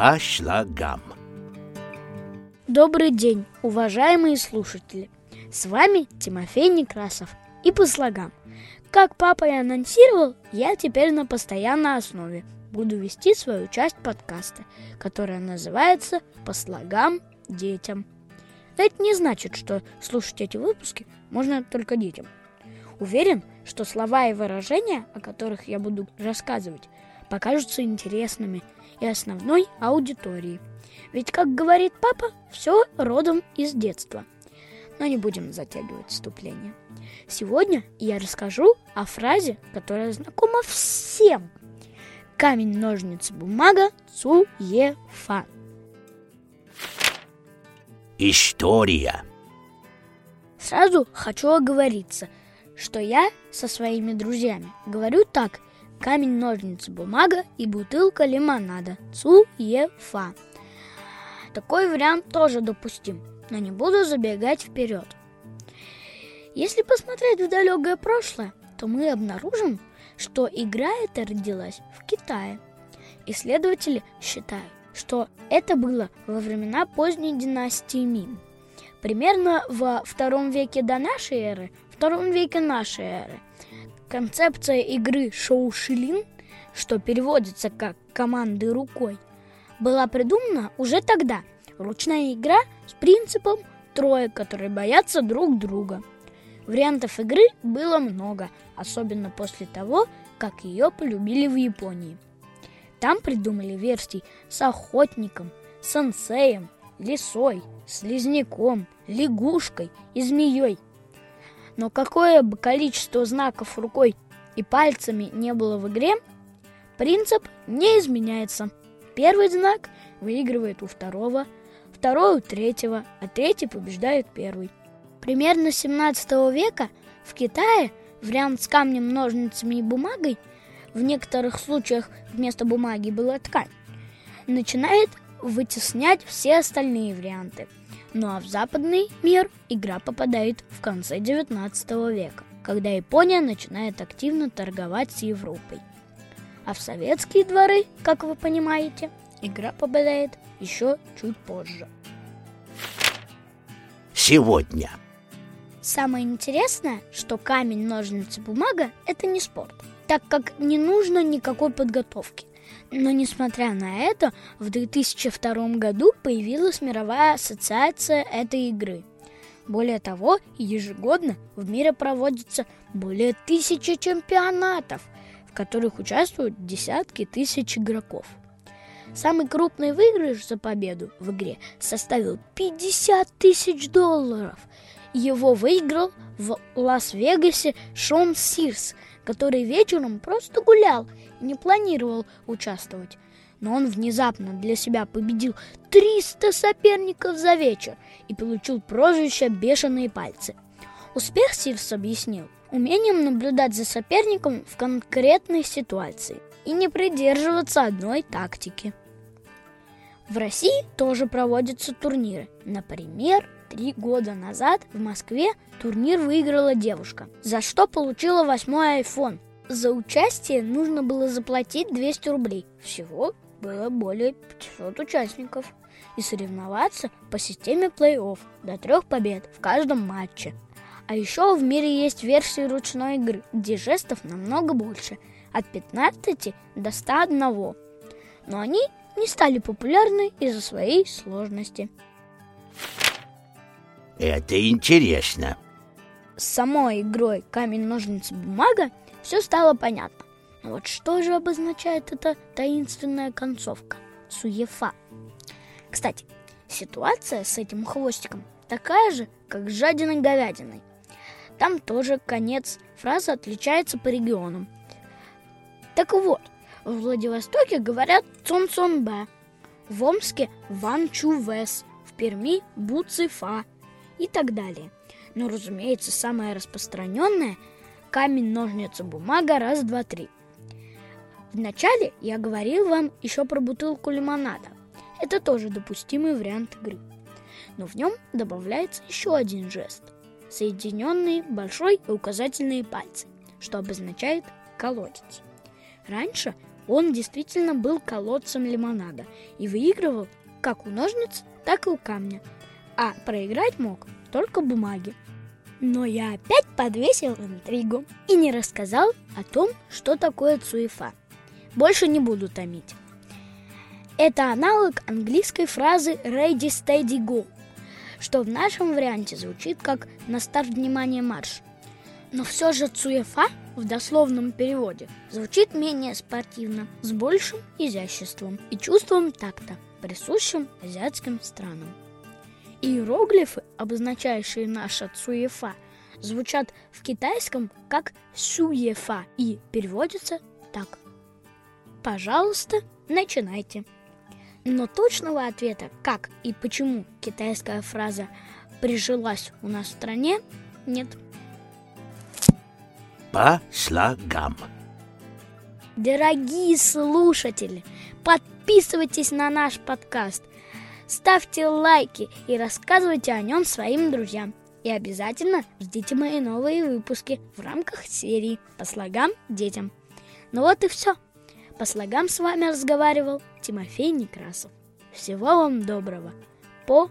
по слогам. Добрый день, уважаемые слушатели! С вами Тимофей Некрасов и по слогам. Как папа и анонсировал, я теперь на постоянной основе буду вести свою часть подкаста, которая называется «По слогам детям». Это не значит, что слушать эти выпуски можно только детям. Уверен, что слова и выражения, о которых я буду рассказывать, покажутся интересными и основной аудитории. Ведь, как говорит папа, все родом из детства. Но не будем затягивать вступление. Сегодня я расскажу о фразе, которая знакома всем. Камень, ножницы, бумага, цуефа. История. Сразу хочу оговориться, что я со своими друзьями говорю так. Камень, ножницы, бумага и бутылка лимонада. Цуефа. Такой вариант тоже допустим, но не буду забегать вперед. Если посмотреть в далекое прошлое, то мы обнаружим, что игра эта родилась в Китае. Исследователи считают, что это было во времена поздней династии Мин. Примерно во втором веке до нашей эры, втором веке нашей эры, концепция игры Шоу Шилин, что переводится как «команды рукой», была придумана уже тогда. Ручная игра с принципом трое, которые боятся друг друга. Вариантов игры было много, особенно после того, как ее полюбили в Японии – там придумали версии с охотником, сенсеем, лисой, слизняком, лягушкой и змеей. Но какое бы количество знаков рукой и пальцами не было в игре, принцип не изменяется. Первый знак выигрывает у второго, второй у третьего, а третий побеждает первый. Примерно 17 века в Китае вариант с камнем, ножницами и бумагой – в некоторых случаях вместо бумаги была ткань, начинает вытеснять все остальные варианты. Ну а в западный мир игра попадает в конце 19 века, когда Япония начинает активно торговать с Европой. А в советские дворы, как вы понимаете, игра попадает еще чуть позже. Сегодня. Самое интересное, что камень, ножницы, бумага – это не спорт – так как не нужно никакой подготовки. Но несмотря на это, в 2002 году появилась мировая ассоциация этой игры. Более того, ежегодно в мире проводится более тысячи чемпионатов, в которых участвуют десятки тысяч игроков. Самый крупный выигрыш за победу в игре составил 50 тысяч долларов. Его выиграл в Лас-Вегасе Шон Сирс – который вечером просто гулял и не планировал участвовать. Но он внезапно для себя победил 300 соперников за вечер и получил прозвище «бешеные пальцы». Успех Сирс объяснил умением наблюдать за соперником в конкретной ситуации и не придерживаться одной тактики. В России тоже проводятся турниры. Например, Три года назад в Москве турнир выиграла девушка, за что получила восьмой iPhone. За участие нужно было заплатить 200 рублей. Всего было более 500 участников. И соревноваться по системе плей-офф до трех побед в каждом матче. А еще в мире есть версии ручной игры, где жестов намного больше, от 15 до 101. Но они не стали популярны из-за своей сложности. Это интересно. С самой игрой камень, ножницы, бумага все стало понятно. Но вот что же обозначает эта таинственная концовка? Суефа. Кстати, ситуация с этим хвостиком такая же, как с жадиной говядиной. Там тоже конец фразы отличается по регионам. Так вот, в Владивостоке говорят цон-цон-бе, в Омске ван-чу-вес, в Перми буцифа, и так далее. Но, разумеется, самое распространенное – камень, ножницы, бумага, раз, два, три. Вначале я говорил вам еще про бутылку лимонада. Это тоже допустимый вариант игры. Но в нем добавляется еще один жест – соединенные большой и указательные пальцы, что обозначает колодец. Раньше Он действительно был колодцем лимонада и выигрывал как у ножниц, так и у камня. А проиграть мог только бумаги. Но я опять подвесил интригу и не рассказал о том, что такое цуефа. Больше не буду томить. Это аналог английской фразы «ready, steady, go», что в нашем варианте звучит как «на старт внимания марш». Но все же цуефа в дословном переводе звучит менее спортивно, с большим изяществом и чувством такта, присущим азиатским странам. Иероглифы, обозначающие наша цуефа, звучат в китайском как сюефа и переводятся так. Пожалуйста, начинайте. Но точного ответа, как и почему китайская фраза прижилась у нас в стране, нет. По слогам. Дорогие слушатели, подписывайтесь на наш подкаст, ставьте лайки и рассказывайте о нем своим друзьям. И обязательно ждите мои новые выпуски в рамках серии «По слогам детям». Ну вот и все. По слогам с вами разговаривал Тимофей Некрасов. Всего вам доброго. По